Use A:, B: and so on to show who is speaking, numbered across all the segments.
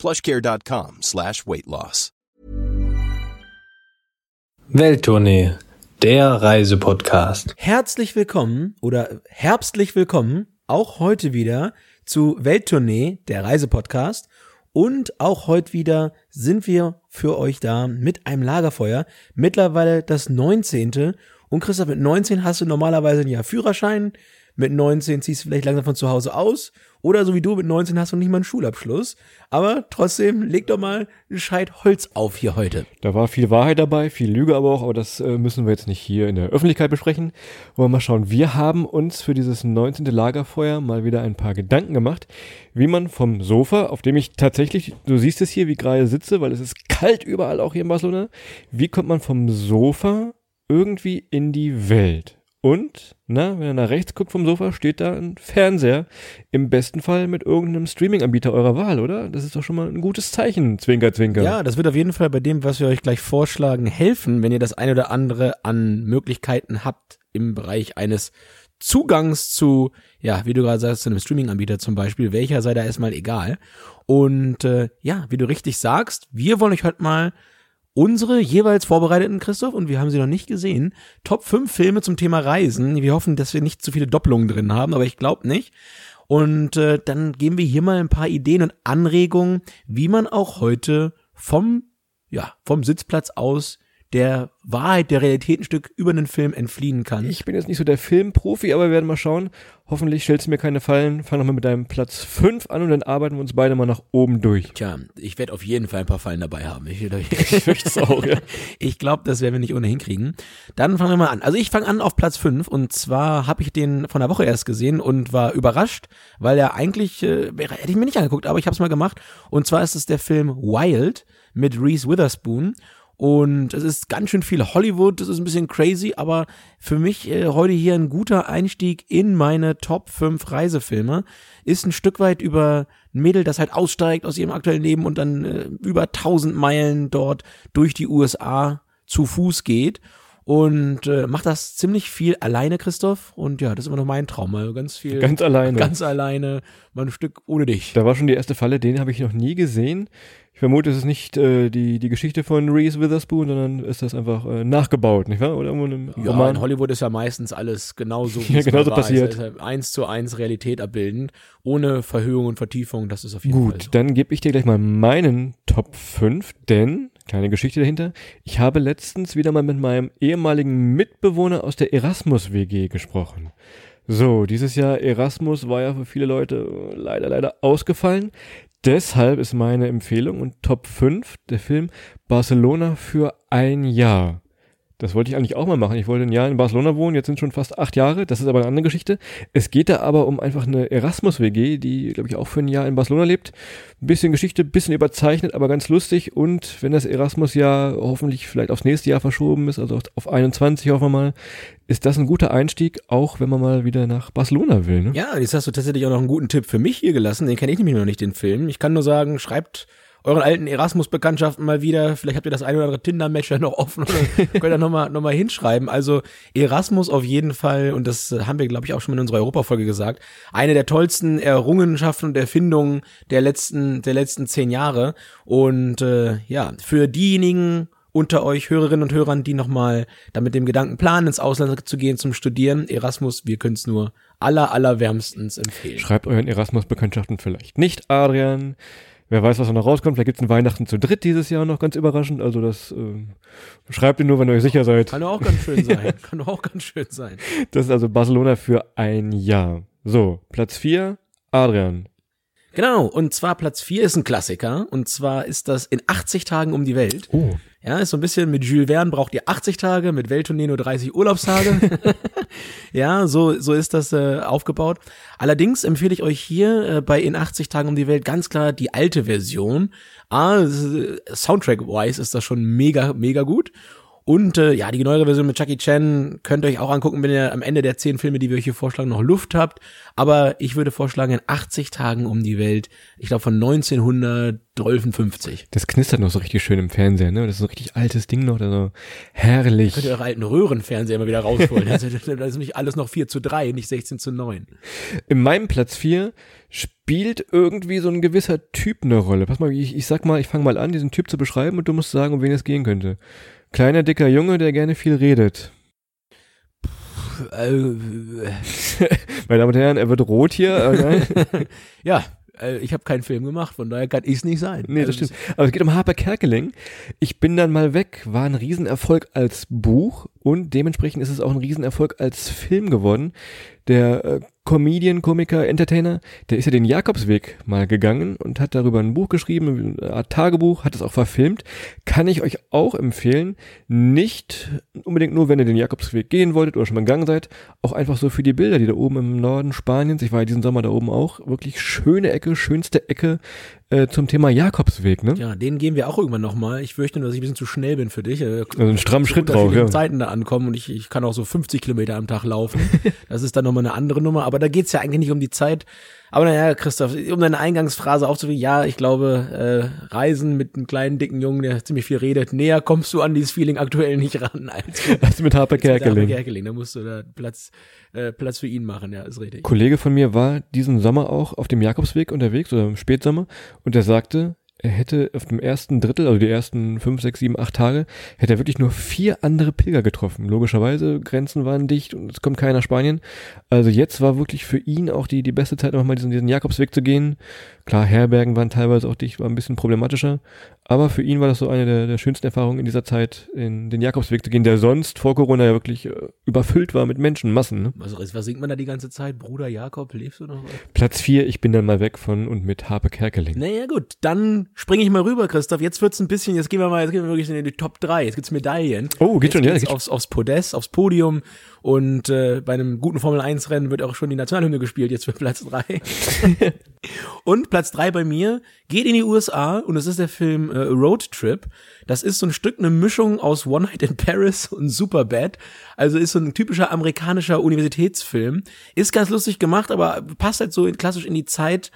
A: plushcare.com slash weight loss.
B: Welttournee, der Reisepodcast.
C: Herzlich willkommen oder herbstlich willkommen, auch heute wieder zu Welttournee, der Reisepodcast. Und auch heute wieder sind wir für euch da mit einem Lagerfeuer. Mittlerweile das 19. Und Christoph, mit 19 hast du normalerweise ein Jahr Führerschein. Mit 19 ziehst du vielleicht langsam von zu Hause aus. Oder so wie du, mit 19 hast du nicht mal einen Schulabschluss. Aber trotzdem, leg doch mal ein Scheit Holz auf hier heute.
D: Da war viel Wahrheit dabei, viel Lüge aber auch, aber das äh, müssen wir jetzt nicht hier in der Öffentlichkeit besprechen. Wollen wir mal schauen. Wir haben uns für dieses 19. Lagerfeuer mal wieder ein paar Gedanken gemacht, wie man vom Sofa, auf dem ich tatsächlich, du siehst es hier, wie gerade sitze, weil es ist kalt überall auch hier in Barcelona, wie kommt man vom Sofa irgendwie in die Welt? Und, na, wenn ihr nach rechts guckt vom Sofa, steht da ein Fernseher. Im besten Fall mit irgendeinem Streaming-Anbieter eurer Wahl, oder? Das ist doch schon mal ein gutes Zeichen, Zwinker, Zwinker.
C: Ja, das wird auf jeden Fall bei dem, was wir euch gleich vorschlagen, helfen, wenn ihr das eine oder andere an Möglichkeiten habt im Bereich eines Zugangs zu, ja, wie du gerade sagst, zu einem Streaming-Anbieter zum Beispiel, welcher sei da erstmal egal. Und äh, ja, wie du richtig sagst, wir wollen euch heute mal unsere jeweils vorbereiteten, Christoph, und wir haben sie noch nicht gesehen, Top 5 Filme zum Thema Reisen. Wir hoffen, dass wir nicht zu viele Doppelungen drin haben, aber ich glaube nicht. Und äh, dann geben wir hier mal ein paar Ideen und Anregungen, wie man auch heute vom, ja, vom Sitzplatz aus der Wahrheit, der Realität ein Stück über einen Film entfliehen kann.
D: Ich bin jetzt nicht so der Filmprofi, aber wir werden mal schauen. Hoffentlich stellst du mir keine Fallen. Fang nochmal mit deinem Platz 5 an und dann arbeiten wir uns beide mal nach oben durch.
C: Tja, ich werde auf jeden Fall ein paar Fallen dabei haben. Ich,
D: ich fürchte auch, ja.
C: Ich glaube, das werden wir nicht ohnehin kriegen. Dann fangen wir mal an. Also ich fange an auf Platz 5 und zwar habe ich den von der Woche erst gesehen und war überrascht, weil er eigentlich, äh, hätte ich mir nicht angeguckt, aber ich habe es mal gemacht. Und zwar ist es der Film Wild mit Reese Witherspoon. Und es ist ganz schön viel Hollywood, das ist ein bisschen crazy, aber für mich äh, heute hier ein guter Einstieg in meine Top 5 Reisefilme. Ist ein Stück weit über ein Mädel, das halt aussteigt aus ihrem aktuellen Leben und dann äh, über 1000 Meilen dort durch die USA zu Fuß geht und äh, macht das ziemlich viel alleine, Christoph. Und ja, das ist immer noch mein Traum, mal ganz viel.
D: Ganz alleine.
C: Ganz alleine, mal ein Stück ohne dich.
D: Da war schon die erste Falle, den habe ich noch nie gesehen. Ich vermute, es ist nicht äh, die, die Geschichte von Reese Witherspoon, sondern ist das einfach äh, nachgebaut, nicht wahr? Oder
C: irgendwo ja, Roman? in Hollywood ist ja meistens alles genauso,
D: wie ja, genauso passiert.
C: Ist. Eins zu eins Realität abbilden, ohne Verhöhung und Vertiefung, das ist auf jeden
D: Gut,
C: Fall so.
D: dann gebe ich dir gleich mal meinen Top 5, denn, kleine Geschichte dahinter, ich habe letztens wieder mal mit meinem ehemaligen Mitbewohner aus der Erasmus-WG gesprochen. So, dieses Jahr Erasmus war ja für viele Leute leider, leider ausgefallen. Deshalb ist meine Empfehlung und Top 5 der Film Barcelona für ein Jahr. Das wollte ich eigentlich auch mal machen. Ich wollte ein Jahr in Barcelona wohnen, jetzt sind schon fast acht Jahre. Das ist aber eine andere Geschichte. Es geht da aber um einfach eine Erasmus-WG, die, glaube ich, auch für ein Jahr in Barcelona lebt. Ein bisschen Geschichte, bisschen überzeichnet, aber ganz lustig. Und wenn das Erasmus-Jahr hoffentlich vielleicht aufs nächste Jahr verschoben ist, also auf 21 hoffen wir mal, ist das ein guter Einstieg, auch wenn man mal wieder nach Barcelona will. Ne?
C: Ja, jetzt hast du tatsächlich auch noch einen guten Tipp für mich hier gelassen. Den kenne ich nämlich noch nicht, den Film. Ich kann nur sagen, schreibt euren alten Erasmus-Bekanntschaften mal wieder. Vielleicht habt ihr das eine oder andere Tinder-Match ja noch offen oder könnt ihr nochmal noch mal hinschreiben. Also Erasmus auf jeden Fall, und das haben wir, glaube ich, auch schon in unserer Europafolge gesagt, eine der tollsten Errungenschaften und Erfindungen der letzten, der letzten zehn Jahre. Und äh, ja, für diejenigen unter euch Hörerinnen und Hörern, die nochmal da mit dem Gedanken planen, ins Ausland zu gehen zum Studieren, Erasmus, wir können es nur aller, aller wärmstens empfehlen.
D: Schreibt euren Erasmus-Bekanntschaften vielleicht nicht, Adrian. Wer weiß, was da noch rauskommt. Vielleicht gibt's ein Weihnachten zu dritt dieses Jahr noch, ganz überraschend. Also das äh, schreibt ihr nur, wenn ihr euch sicher seid.
C: Kann auch ganz schön sein. Kann auch ganz schön sein.
D: Das ist also Barcelona für ein Jahr. So, Platz vier, Adrian.
C: Genau, und zwar Platz vier ist ein Klassiker. Und zwar ist das in 80 Tagen um die Welt.
D: Oh.
C: Ja, ist so ein bisschen mit Jules Verne braucht ihr 80 Tage, mit Welttournee nur 30 Urlaubstage. Ja, so, so ist das äh, aufgebaut. Allerdings empfehle ich euch hier äh, bei In 80 Tagen um die Welt ganz klar die alte Version. Ah, Soundtrack-wise ist das schon mega, mega gut. Und äh, ja, die neuere Version mit Jackie Chan könnt ihr euch auch angucken, wenn ihr am Ende der zehn Filme, die wir euch hier vorschlagen, noch Luft habt. Aber ich würde vorschlagen, in 80 Tagen um die Welt, ich glaube von 1953.
D: Das knistert noch so richtig schön im Fernseher, ne? Das ist so ein richtig altes Ding noch, also herrlich.
C: Könnt ihr eure alten Röhrenfernseher mal wieder rausholen. das ist nicht alles noch 4 zu 3, nicht 16 zu 9.
D: In meinem Platz 4 spielt irgendwie so ein gewisser Typ eine Rolle. Pass mal, ich, ich sag mal, ich fange mal an, diesen Typ zu beschreiben und du musst sagen, um wen es gehen könnte. Kleiner, dicker Junge, der gerne viel redet.
C: Äh,
D: Meine Damen und Herren, er wird rot hier.
C: ja, äh, ich habe keinen Film gemacht, von daher kann ich es nicht sein.
D: nee, das
C: Also
D: stimmt. Aber es geht um Harper Kerkeling. Ich bin dann mal weg, war ein Riesenerfolg als Buch und dementsprechend ist es auch ein Riesenerfolg als Film geworden. Der äh, Comedian, Komiker, Entertainer, der ist ja den Jakobsweg mal gegangen und hat darüber ein Buch geschrieben, eine Art Tagebuch, hat es auch verfilmt. Kann ich euch auch empfehlen. Nicht unbedingt nur, wenn ihr den Jakobsweg gehen wolltet oder schon mal gegangen seid, auch einfach so für die Bilder, die da oben im Norden Spaniens, ich war ja diesen Sommer da oben auch, wirklich schöne Ecke, schönste Ecke äh, zum Thema Jakobsweg, ne?
C: Ja, den gehen wir auch irgendwann nochmal. Ich fürchte nur, dass ich ein bisschen zu schnell bin für dich. Äh,
D: Also einen strammen Schritt drauf, ja.
C: Zeiten da ankommen und ich, ich kann auch so 50 Kilometer am Tag laufen. Das ist dann nochmal eine andere Nummer. Aber da geht's ja eigentlich nicht um die Zeit. Aber naja, Christoph, um deine Eingangsphrase aufzuführen, ja, ich glaube, äh, Reisen mit einem kleinen, dicken Jungen, der ziemlich viel redet, näher kommst du an dieses Feeling aktuell nicht ran als mit
D: Also mit Harper Kerkeling.
C: Kerkeling. Da musst du da Platz, äh, Platz für ihn machen, ja, ist richtig.
D: Kollege von mir war diesen Sommer auch auf dem Jakobsweg unterwegs oder im Spätsommer und er sagte, er hätte auf dem ersten Drittel, also die ersten fünf, sechs, sieben, acht Tage, hätte er wirklich nur vier andere Pilger getroffen. Logischerweise, Grenzen waren dicht und es kommt keiner nach Spanien. Also jetzt war wirklich für ihn auch die, die beste Zeit, nochmal diesen, diesen Jakobsweg zu gehen. Klar, Herbergen waren teilweise auch dicht, war ein bisschen problematischer. Aber für ihn war das so eine der, der schönsten Erfahrungen in dieser Zeit, in den Jakobsweg zu gehen, der sonst vor Corona ja wirklich äh, überfüllt war mit Menschenmassen. Ne?
C: Was, was singt man da die ganze Zeit? Bruder Jakob, lebst du noch?
D: Platz vier, ich bin dann mal weg von und mit Harpe Kerkeling.
C: Naja, gut, dann springe ich mal rüber, Christoph. Jetzt wird's ein bisschen, jetzt gehen wir mal, jetzt gehen wir wirklich in die Top 3. Jetzt gibt's Medaillen.
D: Oh, geht
C: jetzt
D: schon, ja,
C: geht's
D: geht
C: aufs, aufs Podest, aufs Podium. Und äh, bei einem guten Formel 1 Rennen wird auch schon die Nationalhymne gespielt, jetzt für Platz 3. und Platz 3 bei mir geht in die USA und es ist der Film äh, Road Trip. Das ist so ein Stück eine Mischung aus One Night in Paris und Superbad. Also ist so ein typischer amerikanischer Universitätsfilm. Ist ganz lustig gemacht, aber passt halt so in, klassisch in die Zeit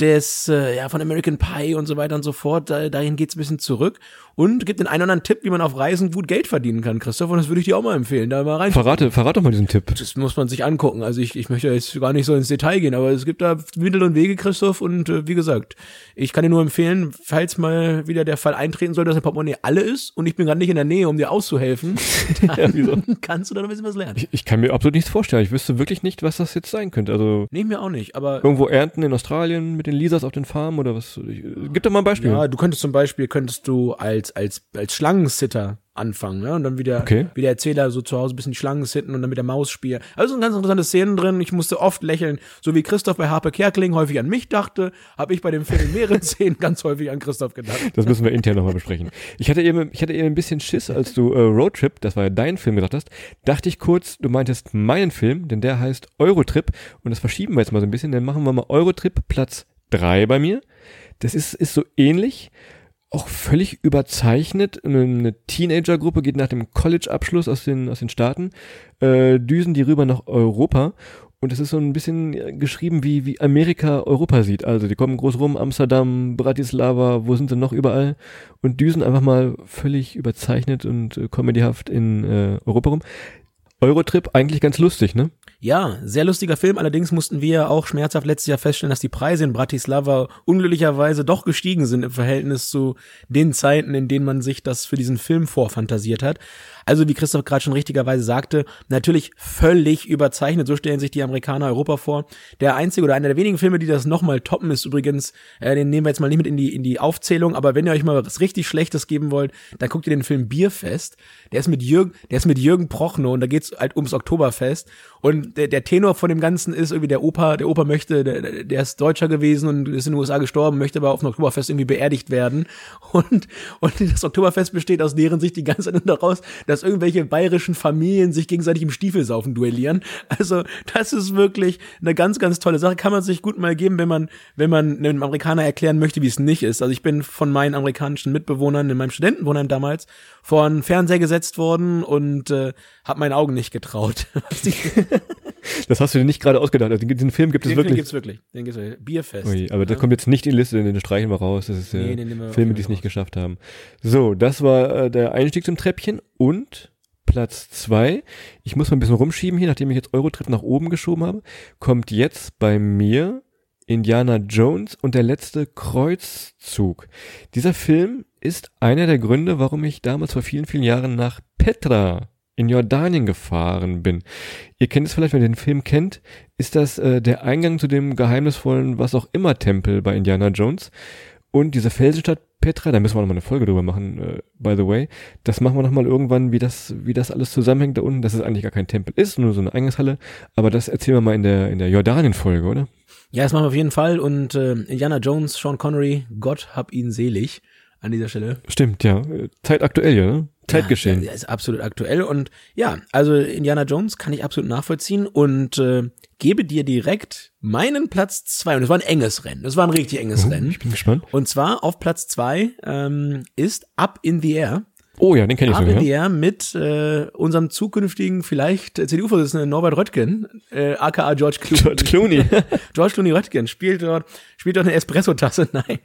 C: des, äh, ja, von American Pie und so weiter und so fort. Da, dahin geht's ein bisschen zurück und gibt den einen oder anderen Tipp, wie man auf Reisen gut Geld verdienen kann, Christoph. Und das würde ich dir auch mal empfehlen, da mal rein.
D: Verrate, verrat doch mal diesen Tipp.
C: Das muss man sich angucken. Also ich, ich möchte jetzt gar nicht so ins Detail gehen, aber es gibt da Mittel und Wege, Christoph. Und äh, wie gesagt, ich kann dir nur empfehlen, falls mal wieder der Fall eintreten soll, dass dein Portemonnaie alle ist und ich bin gerade nicht in der Nähe, um dir auszuhelfen, dann kannst du da noch ein bisschen was lernen.
D: Ich, ich kann mir absolut nichts vorstellen. Ich wüsste wirklich nicht, was das jetzt sein könnte. Also
C: Nee, mir auch nicht, aber
D: irgendwo ernten in Australien mit den Lisas auf den Farmen oder was? Gib doch mal ein Beispiel.
C: Ja, du könntest zum Beispiel, könntest du als, als, als Schlangensitter anfangen, ne? Und dann wieder,
D: Okay.
C: wie der Erzähler so zu Hause ein bisschen Schlangen sitten und dann mit der Maus spielen. Also sind ganz interessante Szenen drin. Ich musste oft lächeln, so wie Christoph bei Harpe Kerkeling häufig an mich dachte, habe ich bei dem Film in mehreren Szenen ganz häufig an Christoph gedacht.
D: Das müssen wir intern nochmal besprechen. Ich hatte eben, ich hatte eben ein bisschen Schiss, als du äh, Roadtrip, das war ja dein Film, gesagt hast, dachte ich kurz, du meintest meinen Film, denn der heißt Eurotrip und das verschieben wir jetzt mal so ein bisschen, dann machen wir mal Eurotrip Platz drei bei mir. Das ist, ist so ähnlich, auch völlig überzeichnet. Eine, eine Teenagergruppe geht nach dem College-Abschluss aus den, aus den Staaten, äh, düsen die rüber nach Europa und es ist so ein bisschen äh, geschrieben, wie, wie Amerika Europa sieht. Also die kommen groß rum, Amsterdam, Bratislava, wo sind sie noch überall und düsen einfach mal völlig überzeichnet und äh, comedyhaft in äh, Europa rum. Eurotrip eigentlich ganz lustig, ne?
C: Ja, sehr lustiger Film. Allerdings mussten wir auch schmerzhaft letztes Jahr feststellen, dass die Preise in Bratislava unglücklicherweise doch gestiegen sind im Verhältnis zu den Zeiten, in denen man sich das für diesen Film vorfantasiert hat. Also wie Christoph gerade schon richtigerweise sagte, natürlich völlig überzeichnet. So stellen sich die Amerikaner Europa vor. Der einzige oder einer der wenigen Filme, die das nochmal toppen, ist übrigens, äh, den nehmen wir jetzt mal nicht mit in die, in die Aufzählung, aber wenn ihr euch mal was richtig Schlechtes geben wollt, dann guckt ihr den Film Bierfest. Der ist mit Jürgen, der ist mit Jürgen Prochnow und da halt ums Oktoberfest. Und der, der Tenor von dem Ganzen ist irgendwie der Opa, der Opa möchte, der, der ist Deutscher gewesen und ist in den USA gestorben, möchte aber auf dem Oktoberfest irgendwie beerdigt werden. Und, und das Oktoberfest besteht aus deren Sicht die ganze Zeit daraus, dass irgendwelche bayerischen Familien sich gegenseitig im Stiefelsaufen duellieren. Also, das ist wirklich eine ganz, ganz tolle Sache. Kann man sich gut mal geben, wenn man, wenn man einem Amerikaner erklären möchte, wie es nicht ist. Also ich bin von meinen amerikanischen Mitbewohnern in meinem Studentenwohnheim damals vor einen Fernseher gesetzt worden und äh, habe meinen Augen nicht getraut.
D: das hast du dir nicht gerade ausgedacht. Also, diesen Film gibt es
C: Den
D: wirklich.
C: Film gibt's wirklich. Den gibt's wirklich. Bierfest.
D: Ui, aber
C: Ja.
D: kommt jetzt nicht in die Liste, den streichen wir raus. Das ist äh,
C: Nee, den wir auf
D: Filme, die es nicht geschafft haben. So, das war äh, der Einstieg zum Treppchen und Platz zwei. Ich muss mal ein bisschen rumschieben hier, nachdem ich jetzt Eurotrip nach oben geschoben habe, kommt jetzt bei mir Indiana Jones und der letzte Kreuzzug. Dieser Film ist einer der Gründe, warum ich damals vor vielen, vielen Jahren nach Petra in Jordanien gefahren bin. Ihr kennt es vielleicht, wenn ihr den Film kennt, ist das äh, der Eingang zu dem geheimnisvollen was auch immer Tempel bei Indiana Jones. Und diese Felsenstadt Petra, da müssen wir noch mal eine Folge drüber machen, äh, by the way. Das machen wir noch mal irgendwann, wie das, wie das alles zusammenhängt da unten, dass es eigentlich gar kein Tempel ist, nur so eine Eingangshalle. Aber das erzählen wir mal in der, in der Jordanien-Folge, oder?
C: Ja, das machen wir auf jeden Fall. Und äh, Indiana Jones, Sean Connery, Gott hab ihn selig an dieser Stelle.
D: Stimmt, ja. Zeitaktuell, ja, ne? Zeitgeschehen.
C: Ja, ist absolut aktuell. Und ja, also Indiana Jones kann ich absolut nachvollziehen und äh, gebe dir direkt meinen Platz zwei. Und es war ein enges Rennen. Es war ein richtig enges
D: Oh,
C: Rennen.
D: ich bin gespannt.
C: Und zwar auf Platz zwei ähm, ist Up in the Air.
D: Oh ja, den kenne ich
C: Up
D: sogar.
C: in the
D: Ja?
C: Air mit äh, unserem zukünftigen vielleicht CDU-Vorsitzenden Norbert Röttgen, äh, aka George Clooney.
D: George Clooney.
C: George Clooney Röttgen spielt dort, spielt dort eine Espresso-Tasse. Nein.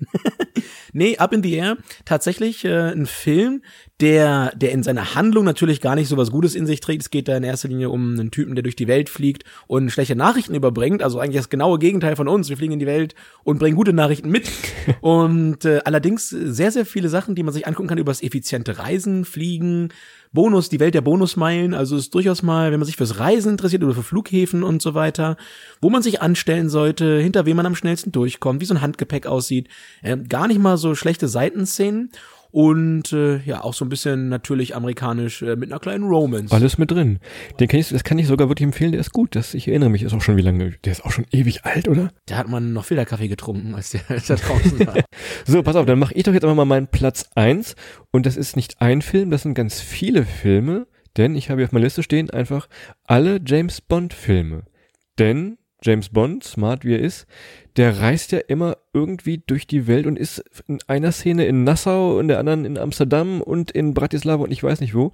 C: nee, Up in the Air, tatsächlich äh, ein Film, der, der in seiner Handlung natürlich gar nicht so was Gutes in sich trägt. Es geht da in erster Linie um einen Typen, der durch die Welt fliegt und schlechte Nachrichten überbringt. Also eigentlich das genaue Gegenteil von uns. Wir fliegen in die Welt und bringen gute Nachrichten mit. und äh, allerdings sehr, sehr viele Sachen, die man sich angucken kann über das effiziente Reisen, Fliegen, Bonus, die Welt der Bonusmeilen, also ist durchaus mal, wenn man sich fürs Reisen interessiert oder für Flughäfen und so weiter, wo man sich anstellen sollte, hinter wem man am schnellsten durchkommt, wie so ein Handgepäck aussieht, äh, gar nicht mal so schlechte Seitenszenen und äh, ja, auch so ein bisschen natürlich amerikanisch äh, mit einer kleinen Romance.
D: Alles mit drin. Den kann ich, das kann ich sogar wirklich empfehlen, der ist gut. Das, ich erinnere mich, ist auch schon wie lange, der ist auch schon ewig alt, oder?
C: Da hat man noch Filterkaffee getrunken, als der, als der draußen war.
D: So, pass auf, dann mache ich doch jetzt einfach mal meinen Platz eins Und das ist nicht ein Film, das sind ganz viele Filme, denn ich habe hier auf meiner Liste stehen einfach alle James Bond Filme. Denn James Bond, smart wie er ist, der reist ja immer irgendwie durch die Welt und ist in einer Szene in Nassau, in der anderen in Amsterdam und in Bratislava und ich weiß nicht wo.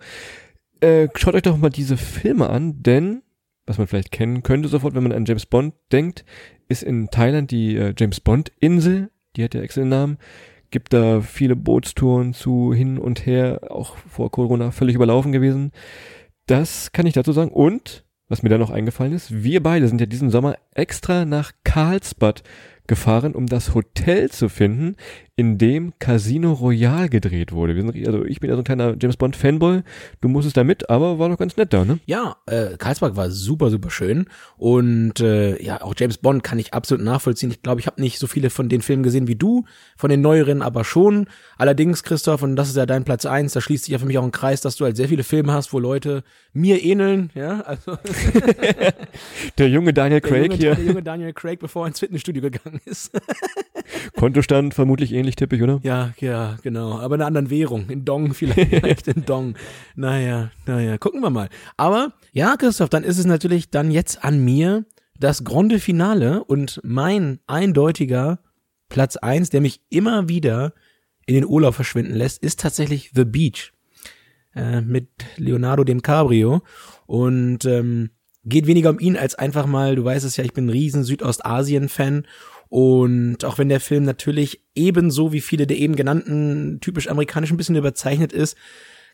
D: Äh, schaut euch doch mal diese Filme an, denn, was man vielleicht kennen könnte sofort, wenn man an James Bond denkt, ist in Thailand die äh, James Bond Insel, die hat ja extra den Namen, gibt da viele Bootstouren zu hin und her, auch vor Corona völlig überlaufen gewesen. Das kann ich dazu sagen. Und, was mir da noch eingefallen ist, wir beide sind ja diesen Sommer extra nach Karlsbad gefahren, um das Hotel zu finden, in dem Casino Royale gedreht wurde. Wir sind, also ich bin ja so ein kleiner James Bond Fanboy. Du musstest da mit, aber war doch ganz nett da, ne?
C: Ja, äh, Karlsberg war super, super schön. Und äh, ja, auch James Bond kann ich absolut nachvollziehen. Ich glaube, ich habe nicht so viele von den Filmen gesehen wie du, von den neueren aber schon. Allerdings, Christoph, und das ist ja dein Platz eins, da schließt sich ja für mich auch ein Kreis, dass du halt sehr viele Filme hast, wo Leute mir ähneln, ja, also
D: Der junge Daniel
C: der
D: Craig
C: junge,
D: hier.
C: der junge Daniel Craig, bevor er ins Fitnessstudio gegangen ist.
D: Kontostand vermutlich ähnlich tippig, oder?
C: ja, ja, genau, aber in einer anderen Währung, in Dong vielleicht, in Dong. Naja, naja, gucken wir mal. Aber ja, Christoph, dann ist es natürlich dann jetzt an mir das Grande Finale und mein eindeutiger Platz eins, der mich immer wieder in den Urlaub verschwinden lässt, ist tatsächlich The Beach äh, mit Leonardo DiCaprio und ähm, geht weniger um ihn als einfach mal, du weißt es ja, ich bin ein riesen Südostasien-Fan und auch wenn der Film natürlich ebenso wie viele der eben genannten typisch amerikanischen ein bisschen überzeichnet ist,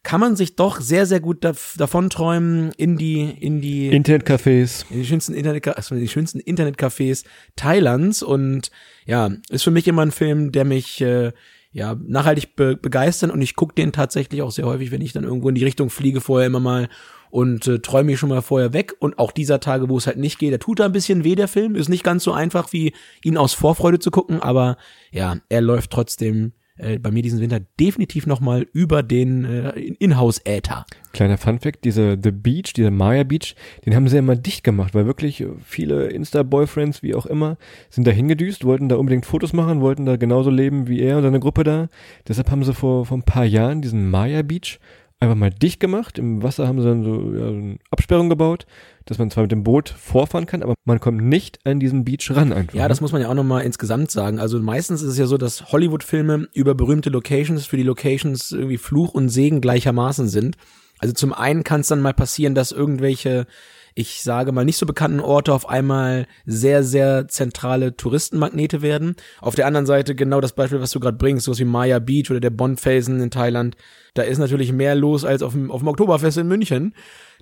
C: kann man sich doch sehr, sehr gut dav davon träumen in die, in die
D: Internetcafés.
C: in die schönsten Internet, also die schönsten Internetcafés Thailands und ja, ist für mich immer ein Film, der mich äh, ja nachhaltig be begeistert und ich gucke den tatsächlich auch sehr häufig, wenn ich dann irgendwo in die Richtung fliege, vorher immer mal und äh, träume mich schon mal vorher weg und auch dieser Tage, wo es halt nicht geht, der tut da ein bisschen weh, der Film, ist nicht ganz so einfach wie ihn aus Vorfreude zu gucken, aber ja, er läuft trotzdem äh, bei mir diesen Winter definitiv nochmal über den äh, Inhouse-Äther.
D: Kleiner Funfact, diese The Beach, dieser Maya Beach, den haben sie ja immer dicht gemacht, weil wirklich viele Insta-Boyfriends, wie auch immer, sind da hingedüst, wollten da unbedingt Fotos machen, wollten da genauso leben wie er und seine Gruppe da. Deshalb haben sie vor, vor ein paar Jahren diesen Maya Beach einfach mal dicht gemacht. Im Wasser haben sie dann so ja, eine Absperrung gebaut, dass man zwar mit dem Boot vorfahren kann, aber man kommt nicht an diesen Beach ran einfach.
C: Ja, das muss man ja auch nochmal insgesamt sagen. Also meistens ist es ja so, dass Hollywood-Filme über berühmte Locations für die Locations irgendwie Fluch und Segen gleichermaßen sind. Also zum einen kann es dann mal passieren, dass irgendwelche ich sage mal nicht so bekannten Orte auf einmal sehr, sehr zentrale Touristenmagnete werden. Auf der anderen Seite genau das Beispiel, was du gerade bringst, sowas wie Maya Beach oder der Bondfelsen in Thailand. Da ist natürlich mehr los als auf dem, auf dem Oktoberfest in München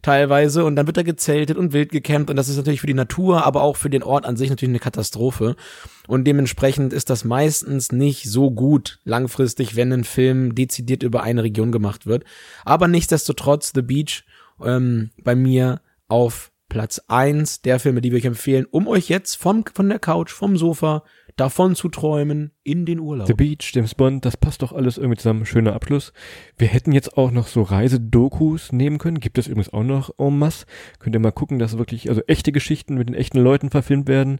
C: teilweise und dann wird da gezeltet und wild gecampt und das ist natürlich für die Natur, aber auch für den Ort an sich natürlich eine Katastrophe und dementsprechend ist das meistens nicht so gut langfristig, wenn ein Film dezidiert über eine Region gemacht wird. Aber nichtsdestotrotz The Beach ähm, bei mir auf Platz eins der Filme, die wir euch empfehlen, um euch jetzt vom, von der Couch, vom Sofa davon zu träumen in den Urlaub.
D: The Beach, James Bond, das passt doch alles irgendwie zusammen. Schöner Abschluss. Wir hätten jetzt auch noch so Reisedokus nehmen können. Gibt es übrigens auch noch en masse. Könnt ihr mal gucken, dass wirklich also echte Geschichten mit den echten Leuten verfilmt werden.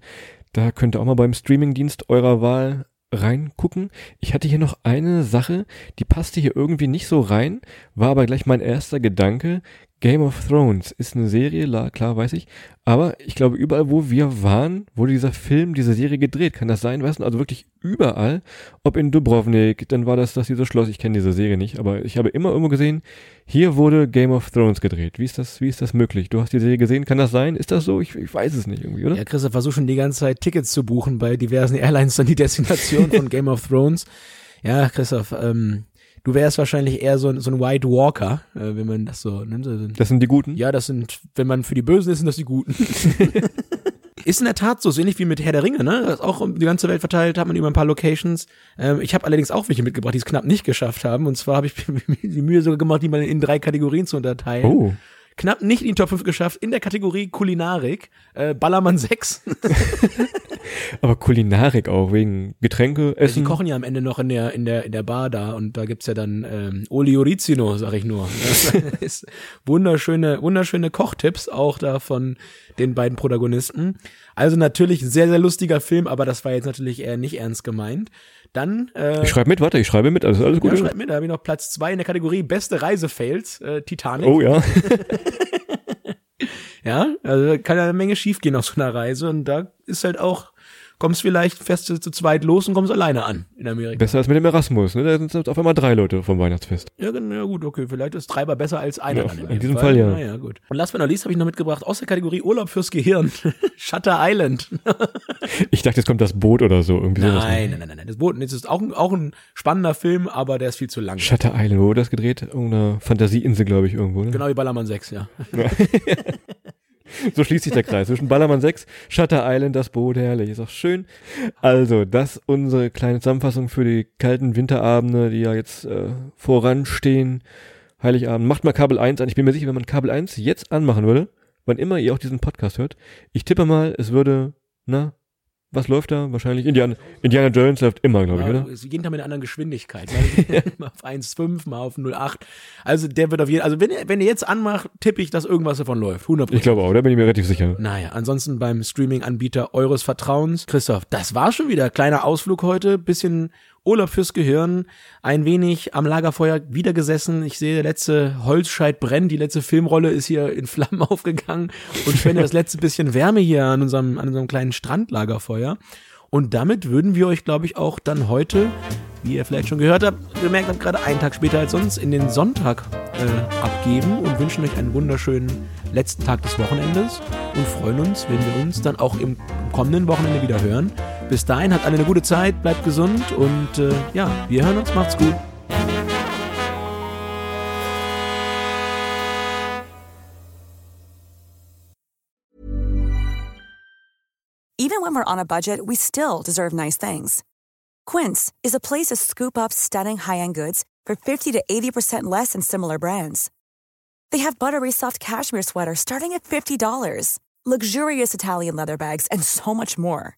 D: Da könnt ihr auch mal beim Streamingdienst eurer Wahl reingucken. Ich hatte hier noch eine Sache, die passte hier irgendwie nicht so rein, war aber gleich mein erster Gedanke. Game of Thrones ist eine Serie, klar weiß ich, aber ich glaube überall, wo wir waren, wurde dieser Film, diese Serie gedreht. Kann das sein, weißt du? Also wirklich überall. Ob in Dubrovnik, dann war das das dieses Schloss. Ich kenne diese Serie nicht, aber ich habe immer irgendwo gesehen, hier wurde Game of Thrones gedreht. Wie ist das, wie ist das möglich? Du hast die Serie gesehen, kann das sein? Ist das so? Ich, ich weiß es nicht irgendwie, oder?
C: Ja, Christoph versucht schon die ganze Zeit Tickets zu buchen bei diversen Airlines dann die Destination von Game of Thrones. Ja, Christoph, ähm, Du wärst wahrscheinlich eher so, ein so ein White Walker, äh, wenn man das so nennt.
D: Das sind die Guten?
C: Ja, das sind, wenn man für die Bösen ist, sind das die Guten. ist in der Tat so, so ähnlich wie mit Herr der Ringe, ne? Das ist auch um die ganze Welt verteilt, hat man über ein paar Locations. Ähm, ich habe allerdings auch welche mitgebracht, die es knapp nicht geschafft haben. Und zwar habe ich mir die Mühe sogar gemacht, die mal in drei Kategorien zu unterteilen. Oh knapp nicht in die Top 5 geschafft in der Kategorie Kulinarik. Äh, Ballermann 6.
D: Aber Kulinarik auch, wegen Getränke, Essen.
C: Sie kochen ja am Ende noch in der, in der, in der Bar da und da gibt's ja dann ähm, Oli Orizino, sag ich nur. Das ist wunderschöne, wunderschöne Kochtipps auch da von den beiden Protagonisten. Also natürlich sehr, sehr lustiger Film, aber das war jetzt natürlich eher nicht ernst gemeint. Dann.
D: Äh, ich schreibe mit, warte, ich schreibe mit, also alles gut. Ja,
C: schreib mit, da habe ich noch Platz zwei in der Kategorie Beste Reisefails, äh, Titanic.
D: Oh ja.
C: ja, also kann ja eine Menge schiefgehen auf so einer Reise und da ist halt auch kommst vielleicht fest zu zweit los und kommst alleine an in Amerika.
D: Besser als mit dem Erasmus, ne? Da sind auf einmal drei Leute vom Weihnachtsfest.
C: Ja, ja gut, okay. Vielleicht ist Treiber besser als einer.
D: Ja, in, in diesem Fall, Fall ja.
C: Naja, gut. Und last but not least habe ich noch mitgebracht aus der Kategorie Urlaub fürs Gehirn. Shutter Island.
D: ich dachte, jetzt kommt das Boot oder so. Irgendwie
C: nein, nein, nein, nein, nein. Das Boot das ist auch, auch ein spannender Film, aber der ist viel zu lang.
D: Shutter Island, wo wurde das gedreht? Irgendeine Fantasieinsel, glaube ich, irgendwo, ne?
C: Genau wie Ballermann 6, ja.
D: So schließt sich der Kreis. Zwischen Ballermann 6, Shutter Island, das Boot, herrlich. Ist auch schön. Also, das unsere kleine Zusammenfassung für die kalten Winterabende, die ja jetzt äh, voranstehen. Heiligabend. Macht mal Kabel 1 an. Ich bin mir sicher, wenn man Kabel 1 jetzt anmachen würde, wann immer ihr auch diesen Podcast hört, ich tippe mal, es würde, na, was läuft da? Wahrscheinlich Indiana, Indiana Jones läuft immer, glaube ich, ja, oder?
C: Jeden Tag mit einer anderen Geschwindigkeit. mal auf 1,5, mal auf 0,8. Also der wird auf jeden also wenn ihr, wenn ihr jetzt anmacht, tippe ich, dass irgendwas davon läuft. 100%.
D: Ich glaube auch, da bin ich mir relativ sicher.
C: Naja, ansonsten beim Streaming-Anbieter eures Vertrauens. Christoph, das war schon wieder. Kleiner Ausflug heute, bisschen Urlaub fürs Gehirn, ein wenig am Lagerfeuer wieder gesessen. Ich sehe, der letzte Holzscheit brennt, die letzte Filmrolle ist hier in Flammen aufgegangen und spende das letzte bisschen Wärme hier an unserem, an unserem kleinen Strandlagerfeuer. Und damit würden wir euch, glaube ich, auch dann heute, wie ihr vielleicht schon gehört habt, gemerkt habt, gerade einen Tag später als sonst, in den Sonntag äh, abgeben und wünschen euch einen wunderschönen letzten Tag des Wochenendes und freuen uns, wenn wir uns dann auch im kommenden Wochenende wieder hören. Bis dahin habt alle eine gute Zeit, bleibt gesund und äh, ja, wir hören uns. Macht's gut.
E: Even when we're on a budget, we still deserve nice things. Quince is a place to scoop up stunning high-end goods for 50 to 80% less than similar brands. They have buttery soft cashmere sweaters starting at $50, luxurious Italian leather bags, and so much more.